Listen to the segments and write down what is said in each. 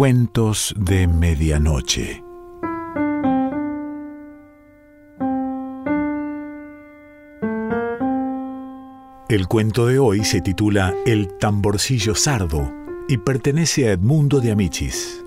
Cuentos de Medianoche. El cuento de hoy se titula El tamborcillo sardo y pertenece a Edmundo de Amichis.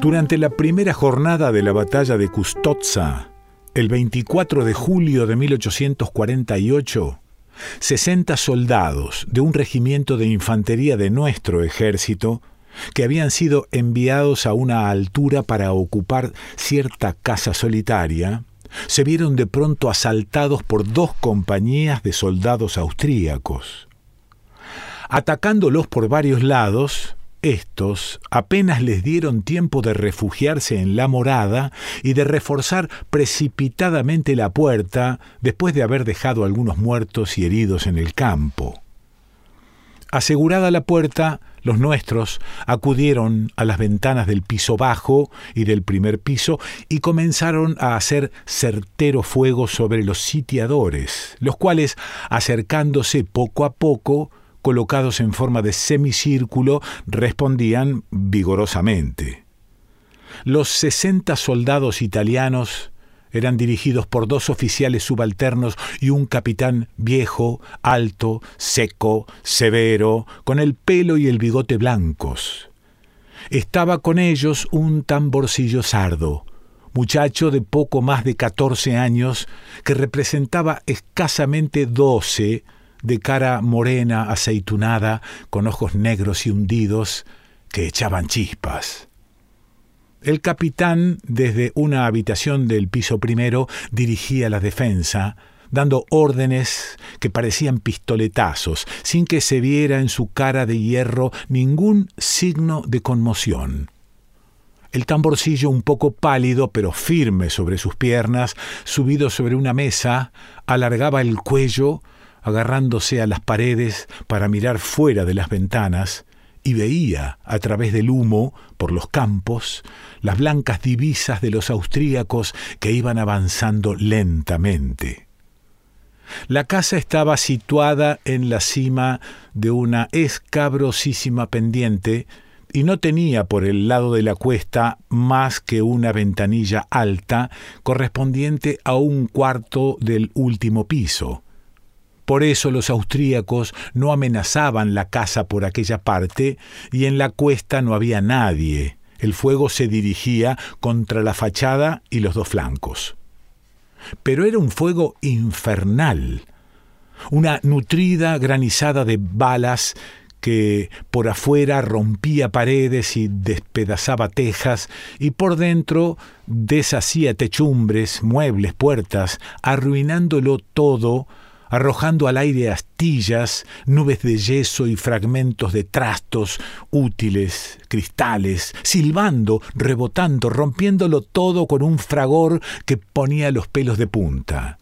Durante la primera jornada de la batalla de Custozza, el 24 de julio de 1848, 60 soldados de un regimiento de infantería de nuestro ejército, que habían sido enviados a una altura para ocupar cierta casa solitaria, se vieron de pronto asaltados por dos compañías de soldados austríacos. Atacándolos por varios lados, estos apenas les dieron tiempo de refugiarse en la morada y de reforzar precipitadamente la puerta después de haber dejado algunos muertos y heridos en el campo. Asegurada la puerta, los nuestros acudieron a las ventanas del piso bajo y del primer piso y comenzaron a hacer certero fuego sobre los sitiadores, los cuales, acercándose poco a poco, colocados en forma de semicírculo, respondían vigorosamente. Los sesenta soldados italianos eran dirigidos por dos oficiales subalternos y un capitán viejo, alto, seco, severo, con el pelo y el bigote blancos. Estaba con ellos un tamborcillo sardo, muchacho de poco más de catorce años, que representaba escasamente doce, de cara morena, aceitunada, con ojos negros y hundidos, que echaban chispas. El capitán, desde una habitación del piso primero, dirigía la defensa, dando órdenes que parecían pistoletazos, sin que se viera en su cara de hierro ningún signo de conmoción. El tamborcillo un poco pálido pero firme sobre sus piernas, subido sobre una mesa, alargaba el cuello agarrándose a las paredes para mirar fuera de las ventanas, y veía, a través del humo, por los campos, las blancas divisas de los austríacos que iban avanzando lentamente. La casa estaba situada en la cima de una escabrosísima pendiente y no tenía por el lado de la cuesta más que una ventanilla alta correspondiente a un cuarto del último piso. Por eso los austríacos no amenazaban la casa por aquella parte y en la cuesta no había nadie. El fuego se dirigía contra la fachada y los dos flancos. Pero era un fuego infernal, una nutrida granizada de balas que por afuera rompía paredes y despedazaba tejas, y por dentro deshacía techumbres, muebles, puertas, arruinándolo todo arrojando al aire astillas, nubes de yeso y fragmentos de trastos, útiles, cristales, silbando, rebotando, rompiéndolo todo con un fragor que ponía los pelos de punta.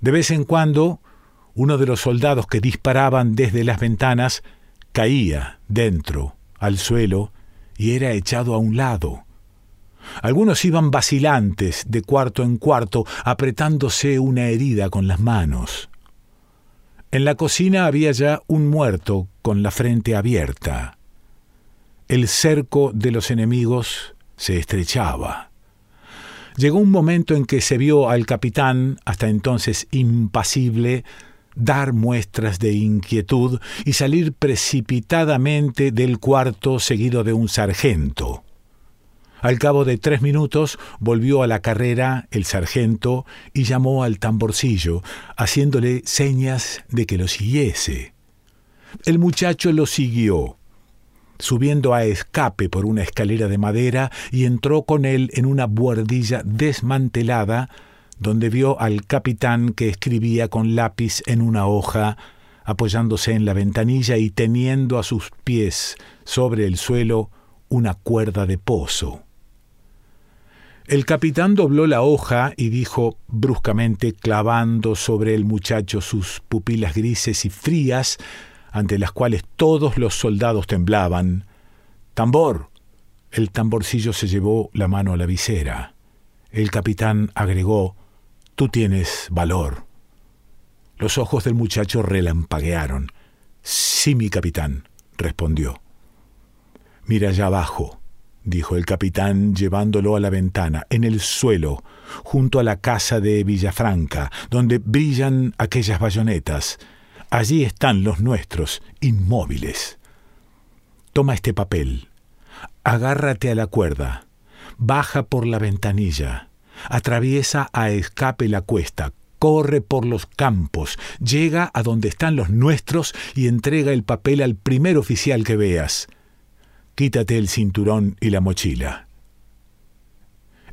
De vez en cuando, uno de los soldados que disparaban desde las ventanas caía dentro, al suelo, y era echado a un lado. Algunos iban vacilantes de cuarto en cuarto, apretándose una herida con las manos. En la cocina había ya un muerto con la frente abierta. El cerco de los enemigos se estrechaba. Llegó un momento en que se vio al capitán, hasta entonces impasible, dar muestras de inquietud y salir precipitadamente del cuarto seguido de un sargento. Al cabo de tres minutos volvió a la carrera el sargento y llamó al tamborcillo, haciéndole señas de que lo siguiese. El muchacho lo siguió, subiendo a escape por una escalera de madera y entró con él en una buhardilla desmantelada, donde vio al capitán que escribía con lápiz en una hoja, apoyándose en la ventanilla y teniendo a sus pies sobre el suelo una cuerda de pozo. El capitán dobló la hoja y dijo bruscamente, clavando sobre el muchacho sus pupilas grises y frías, ante las cuales todos los soldados temblaban. Tambor. El tamborcillo se llevó la mano a la visera. El capitán agregó, Tú tienes valor. Los ojos del muchacho relampaguearon. Sí, mi capitán, respondió. Mira allá abajo, dijo el capitán llevándolo a la ventana, en el suelo, junto a la casa de Villafranca, donde brillan aquellas bayonetas. Allí están los nuestros, inmóviles. Toma este papel, agárrate a la cuerda, baja por la ventanilla, atraviesa a escape la cuesta, corre por los campos, llega a donde están los nuestros y entrega el papel al primer oficial que veas. Quítate el cinturón y la mochila.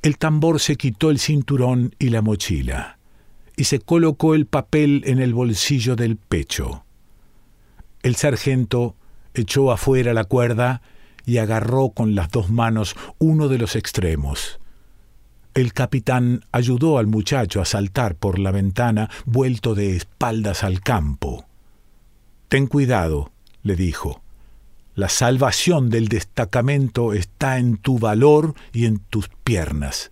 El tambor se quitó el cinturón y la mochila, y se colocó el papel en el bolsillo del pecho. El sargento echó afuera la cuerda y agarró con las dos manos uno de los extremos. El capitán ayudó al muchacho a saltar por la ventana, vuelto de espaldas al campo. Ten cuidado, le dijo. La salvación del destacamento está en tu valor y en tus piernas.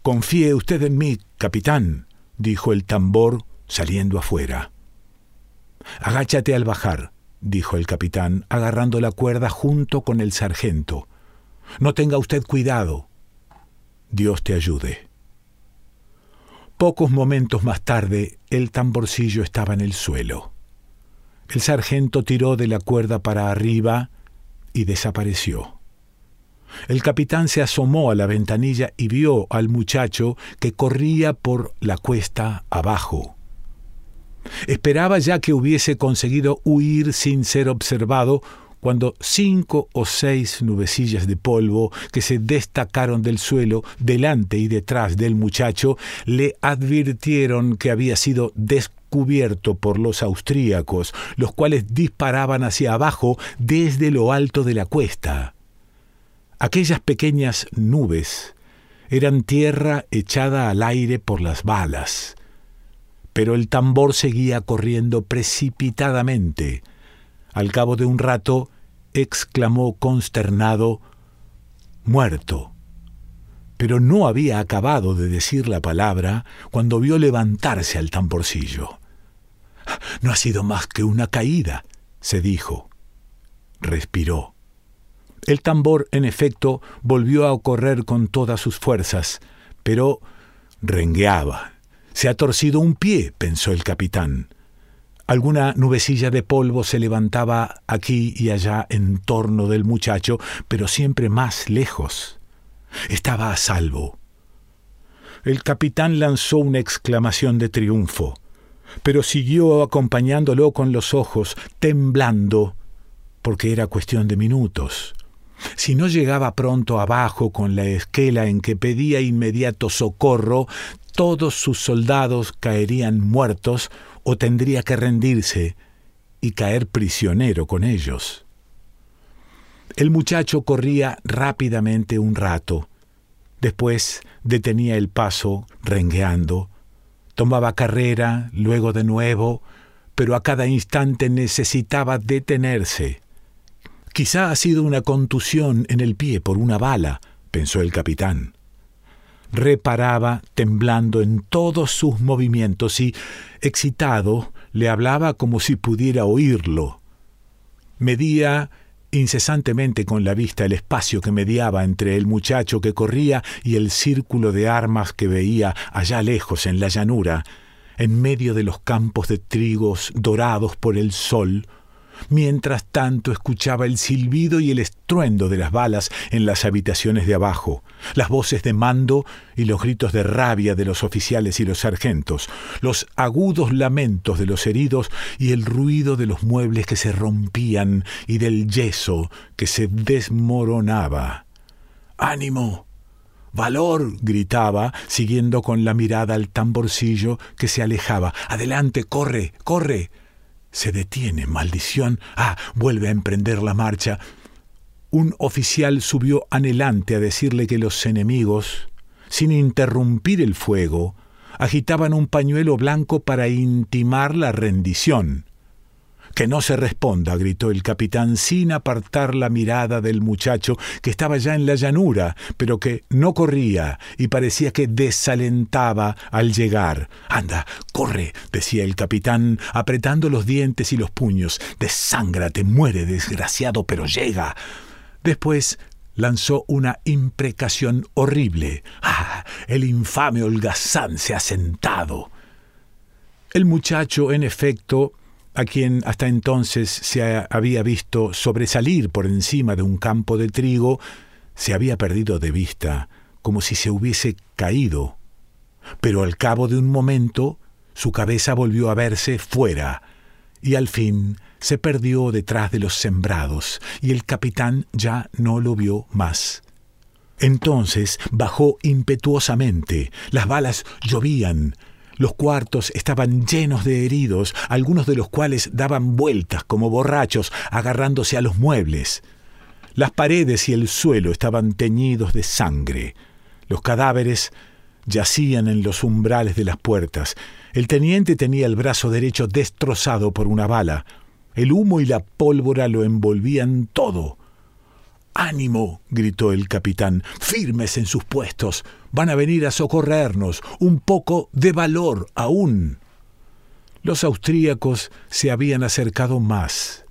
Confíe usted en mí, capitán, dijo el tambor saliendo afuera. Agáchate al bajar, dijo el capitán, agarrando la cuerda junto con el sargento. No tenga usted cuidado, Dios te ayude. Pocos momentos más tarde, el tamborcillo estaba en el suelo. El sargento tiró de la cuerda para arriba y desapareció. El capitán se asomó a la ventanilla y vio al muchacho que corría por la cuesta abajo. Esperaba ya que hubiese conseguido huir sin ser observado cuando cinco o seis nubecillas de polvo que se destacaron del suelo delante y detrás del muchacho le advirtieron que había sido descubierto por los austríacos, los cuales disparaban hacia abajo desde lo alto de la cuesta. Aquellas pequeñas nubes eran tierra echada al aire por las balas, pero el tambor seguía corriendo precipitadamente, al cabo de un rato, exclamó consternado, muerto. Pero no había acabado de decir la palabra cuando vio levantarse al tamborcillo. No ha sido más que una caída, se dijo. Respiró. El tambor, en efecto, volvió a correr con todas sus fuerzas, pero rengueaba. Se ha torcido un pie, pensó el capitán. Alguna nubecilla de polvo se levantaba aquí y allá en torno del muchacho, pero siempre más lejos. Estaba a salvo. El capitán lanzó una exclamación de triunfo, pero siguió acompañándolo con los ojos, temblando, porque era cuestión de minutos. Si no llegaba pronto abajo con la esquela en que pedía inmediato socorro, todos sus soldados caerían muertos o tendría que rendirse y caer prisionero con ellos. El muchacho corría rápidamente un rato, después detenía el paso rengueando, tomaba carrera, luego de nuevo, pero a cada instante necesitaba detenerse. Quizá ha sido una contusión en el pie por una bala, pensó el capitán reparaba temblando en todos sus movimientos y, excitado, le hablaba como si pudiera oírlo. Medía incesantemente con la vista el espacio que mediaba entre el muchacho que corría y el círculo de armas que veía allá lejos en la llanura, en medio de los campos de trigos dorados por el sol, Mientras tanto escuchaba el silbido y el estruendo de las balas en las habitaciones de abajo, las voces de mando y los gritos de rabia de los oficiales y los sargentos, los agudos lamentos de los heridos y el ruido de los muebles que se rompían y del yeso que se desmoronaba. ¡Ánimo! Valor, gritaba, siguiendo con la mirada al tamborcillo que se alejaba. Adelante, corre, corre. Se detiene, maldición. Ah, vuelve a emprender la marcha. Un oficial subió anhelante a decirle que los enemigos, sin interrumpir el fuego, agitaban un pañuelo blanco para intimar la rendición. Que no se responda, gritó el capitán sin apartar la mirada del muchacho que estaba ya en la llanura, pero que no corría y parecía que desalentaba al llegar. Anda, corre, decía el capitán, apretando los dientes y los puños. Desángrate, muere, desgraciado, pero llega. Después lanzó una imprecación horrible. ¡Ah! El infame holgazán se ha sentado. El muchacho, en efecto, a quien hasta entonces se había visto sobresalir por encima de un campo de trigo, se había perdido de vista, como si se hubiese caído. Pero al cabo de un momento, su cabeza volvió a verse fuera, y al fin se perdió detrás de los sembrados, y el capitán ya no lo vio más. Entonces bajó impetuosamente, las balas llovían, los cuartos estaban llenos de heridos, algunos de los cuales daban vueltas como borrachos, agarrándose a los muebles. Las paredes y el suelo estaban teñidos de sangre. Los cadáveres yacían en los umbrales de las puertas. El teniente tenía el brazo derecho destrozado por una bala. El humo y la pólvora lo envolvían todo. Ánimo, gritó el capitán, firmes en sus puestos. Van a venir a socorrernos. Un poco de valor aún. Los austríacos se habían acercado más.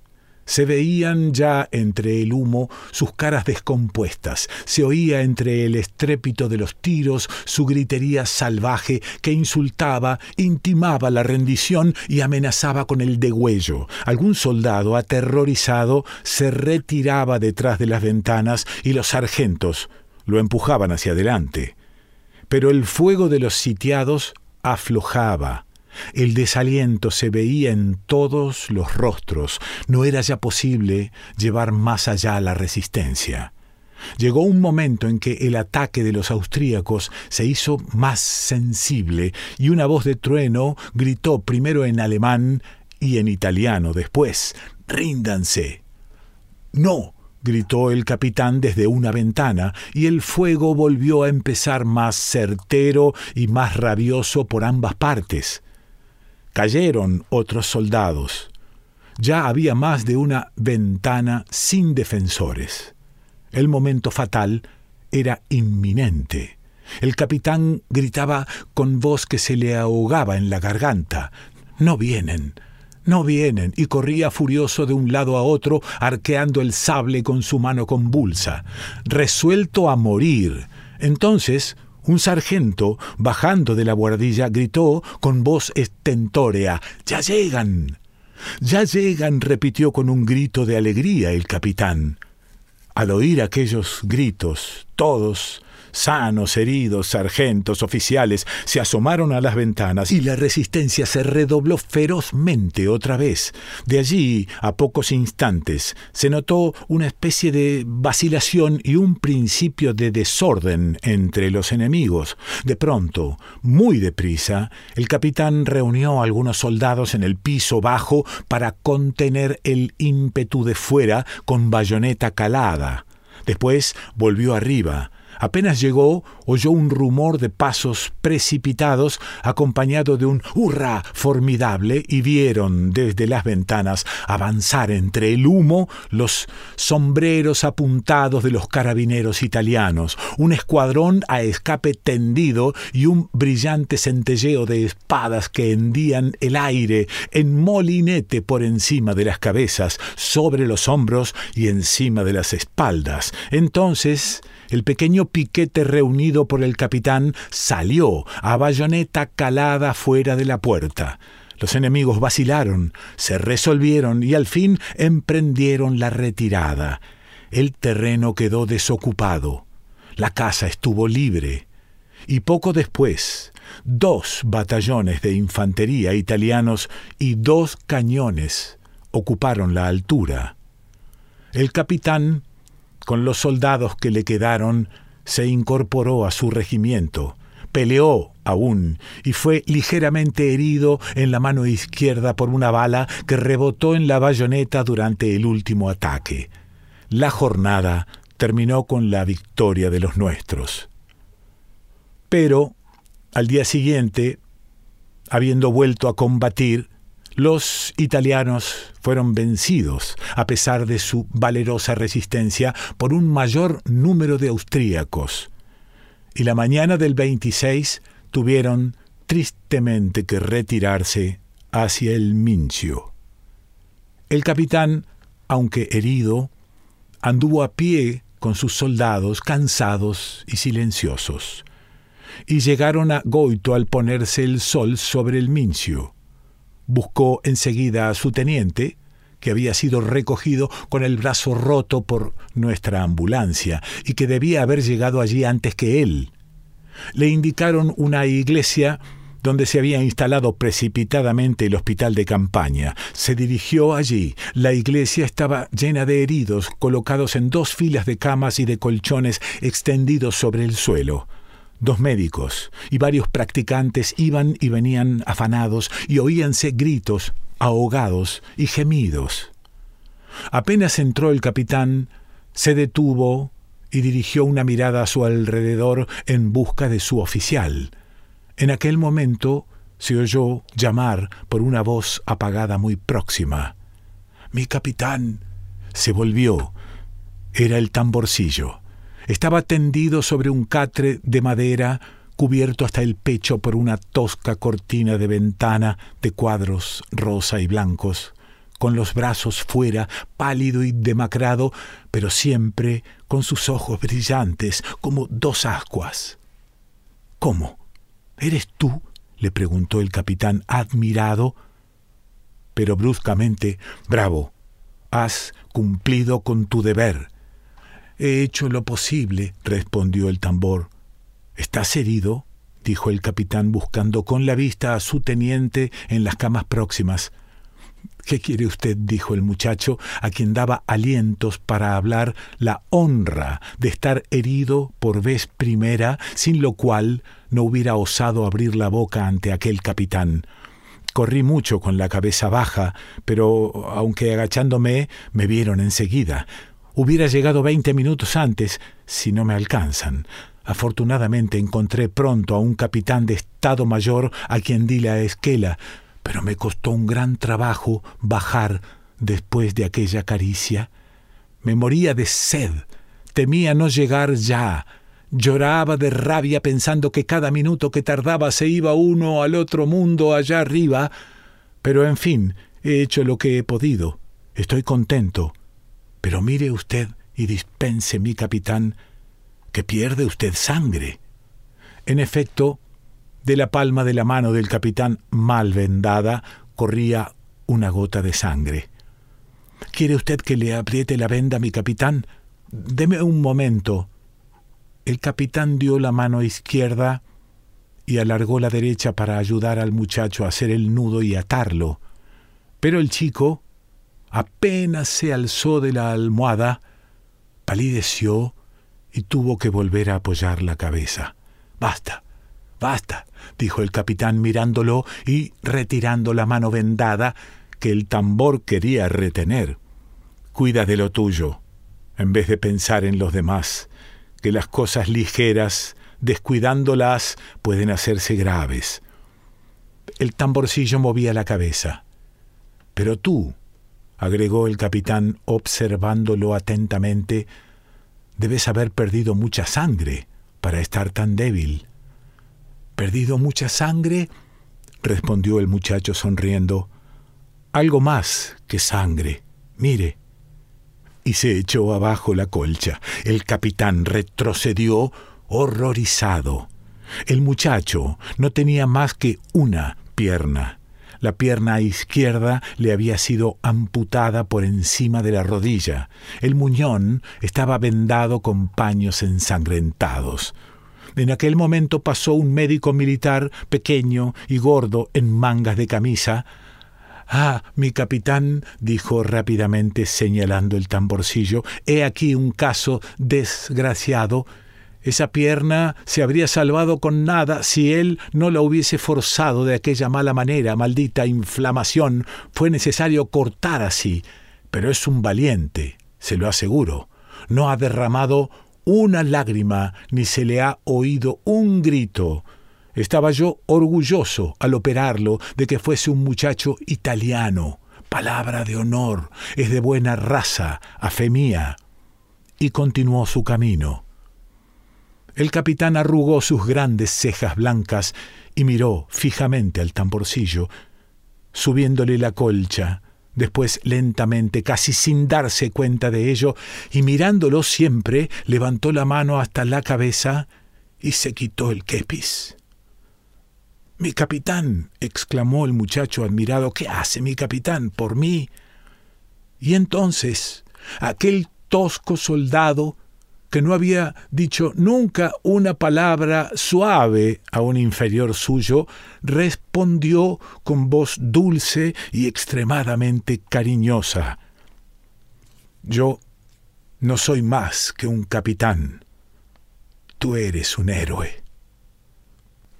Se veían ya entre el humo sus caras descompuestas, se oía entre el estrépito de los tiros su gritería salvaje que insultaba, intimaba la rendición y amenazaba con el degüello. Algún soldado, aterrorizado, se retiraba detrás de las ventanas y los sargentos lo empujaban hacia adelante. Pero el fuego de los sitiados aflojaba el desaliento se veía en todos los rostros. No era ya posible llevar más allá la resistencia. Llegó un momento en que el ataque de los austríacos se hizo más sensible y una voz de trueno gritó primero en alemán y en italiano después Ríndanse. No, gritó el capitán desde una ventana, y el fuego volvió a empezar más certero y más rabioso por ambas partes. Cayeron otros soldados. Ya había más de una ventana sin defensores. El momento fatal era inminente. El capitán gritaba con voz que se le ahogaba en la garganta. No vienen, no vienen, y corría furioso de un lado a otro, arqueando el sable con su mano convulsa, resuelto a morir. Entonces un sargento, bajando de la buhardilla, gritó con voz estentórea Ya llegan. Ya llegan, repitió con un grito de alegría el capitán. Al oír aquellos gritos, todos Sanos, heridos, sargentos, oficiales se asomaron a las ventanas y la resistencia se redobló ferozmente otra vez. De allí, a pocos instantes, se notó una especie de vacilación y un principio de desorden entre los enemigos. De pronto, muy deprisa, el capitán reunió a algunos soldados en el piso bajo para contener el ímpetu de fuera con bayoneta calada. Después volvió arriba, Apenas llegó, oyó un rumor de pasos precipitados acompañado de un hurra formidable y vieron desde las ventanas avanzar entre el humo los sombreros apuntados de los carabineros italianos, un escuadrón a escape tendido y un brillante centelleo de espadas que hendían el aire en molinete por encima de las cabezas, sobre los hombros y encima de las espaldas. Entonces el pequeño piquete reunido por el capitán salió a bayoneta calada fuera de la puerta. Los enemigos vacilaron, se resolvieron y al fin emprendieron la retirada. El terreno quedó desocupado. La casa estuvo libre. Y poco después, dos batallones de infantería italianos y dos cañones ocuparon la altura. El capitán con los soldados que le quedaron, se incorporó a su regimiento, peleó aún y fue ligeramente herido en la mano izquierda por una bala que rebotó en la bayoneta durante el último ataque. La jornada terminó con la victoria de los nuestros. Pero, al día siguiente, habiendo vuelto a combatir, Los italianos fueron vencidos, a pesar de su valerosa resistencia, por un mayor número de austríacos. Y la mañana del 26 tuvieron tristemente que retirarse hacia el Mincio. El capitán, aunque herido, anduvo a pie con sus soldados cansados y silenciosos, y llegaron a Goito al ponerse el sol sobre el Mincio. Buscó enseguida a su teniente, que había sido recogido con el brazo roto por nuestra ambulancia y que debía haber llegado allí antes que él. Le indicaron una iglesia donde se había instalado precipitadamente el hospital de campaña. Se dirigió allí. La iglesia estaba llena de heridos, colocados en dos filas de camas y de colchones extendidos sobre el suelo. Dos médicos y varios practicantes iban y venían afanados y oíanse gritos, ahogados y gemidos. Apenas entró el capitán, se detuvo y dirigió una mirada a su alrededor en busca de su oficial. En aquel momento se oyó llamar por una voz apagada muy próxima. Mi capitán. Se volvió. Era el tamborcillo. Estaba tendido sobre un catre de madera cubierto hasta el pecho por una tosca cortina de ventana de cuadros rosa y blancos, con los brazos fuera, pálido y demacrado, pero siempre con sus ojos brillantes como dos ascuas. ¿Cómo? ¿Eres tú? le preguntó el capitán admirado. Pero bruscamente, bravo, has cumplido con tu deber. He hecho lo posible, respondió el tambor. ¿Estás herido? dijo el capitán buscando con la vista a su teniente en las camas próximas. ¿Qué quiere usted? dijo el muchacho, a quien daba alientos para hablar la honra de estar herido por vez primera, sin lo cual no hubiera osado abrir la boca ante aquel capitán. Corrí mucho con la cabeza baja, pero aunque agachándome me vieron enseguida. Hubiera llegado veinte minutos antes, si no me alcanzan. Afortunadamente encontré pronto a un capitán de Estado Mayor a quien di la esquela, pero me costó un gran trabajo bajar después de aquella caricia. Me moría de sed, temía no llegar ya, lloraba de rabia pensando que cada minuto que tardaba se iba uno al otro mundo allá arriba, pero en fin, he hecho lo que he podido, estoy contento. Pero mire usted y dispense, mi capitán, que pierde usted sangre. En efecto, de la palma de la mano del capitán mal vendada corría una gota de sangre. ¿Quiere usted que le apriete la venda, mi capitán? Deme un momento. El capitán dio la mano izquierda y alargó la derecha para ayudar al muchacho a hacer el nudo y atarlo. Pero el chico, apenas se alzó de la almohada, palideció y tuvo que volver a apoyar la cabeza. Basta, basta, dijo el capitán mirándolo y retirando la mano vendada que el tambor quería retener. Cuida de lo tuyo, en vez de pensar en los demás, que las cosas ligeras, descuidándolas, pueden hacerse graves. El tamborcillo movía la cabeza. Pero tú, agregó el capitán observándolo atentamente, debes haber perdido mucha sangre para estar tan débil. ¿Perdido mucha sangre? respondió el muchacho sonriendo. Algo más que sangre. Mire. Y se echó abajo la colcha. El capitán retrocedió horrorizado. El muchacho no tenía más que una pierna. La pierna izquierda le había sido amputada por encima de la rodilla. El muñón estaba vendado con paños ensangrentados. En aquel momento pasó un médico militar pequeño y gordo en mangas de camisa. Ah, mi capitán, dijo rápidamente señalando el tamborcillo, he aquí un caso desgraciado esa pierna se habría salvado con nada si él no la hubiese forzado de aquella mala manera, maldita inflamación. Fue necesario cortar así. Pero es un valiente, se lo aseguro. No ha derramado una lágrima, ni se le ha oído un grito. Estaba yo orgulloso al operarlo de que fuese un muchacho italiano, palabra de honor, es de buena raza, a fe mía. Y continuó su camino. El capitán arrugó sus grandes cejas blancas y miró fijamente al tamborcillo, subiéndole la colcha, después lentamente, casi sin darse cuenta de ello, y mirándolo siempre, levantó la mano hasta la cabeza y se quitó el kepis. Mi capitán, exclamó el muchacho admirado, ¿qué hace mi capitán por mí? Y entonces aquel tosco soldado que no había dicho nunca una palabra suave a un inferior suyo, respondió con voz dulce y extremadamente cariñosa. Yo no soy más que un capitán. Tú eres un héroe.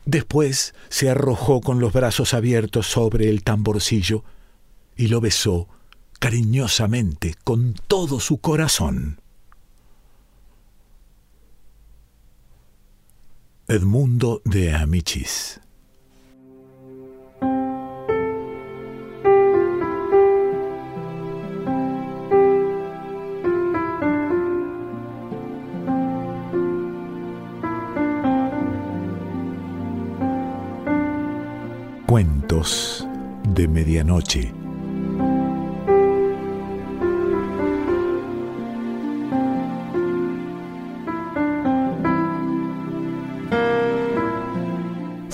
Después se arrojó con los brazos abiertos sobre el tamborcillo y lo besó cariñosamente con todo su corazón. Edmundo de Amichis. Cuentos de Medianoche.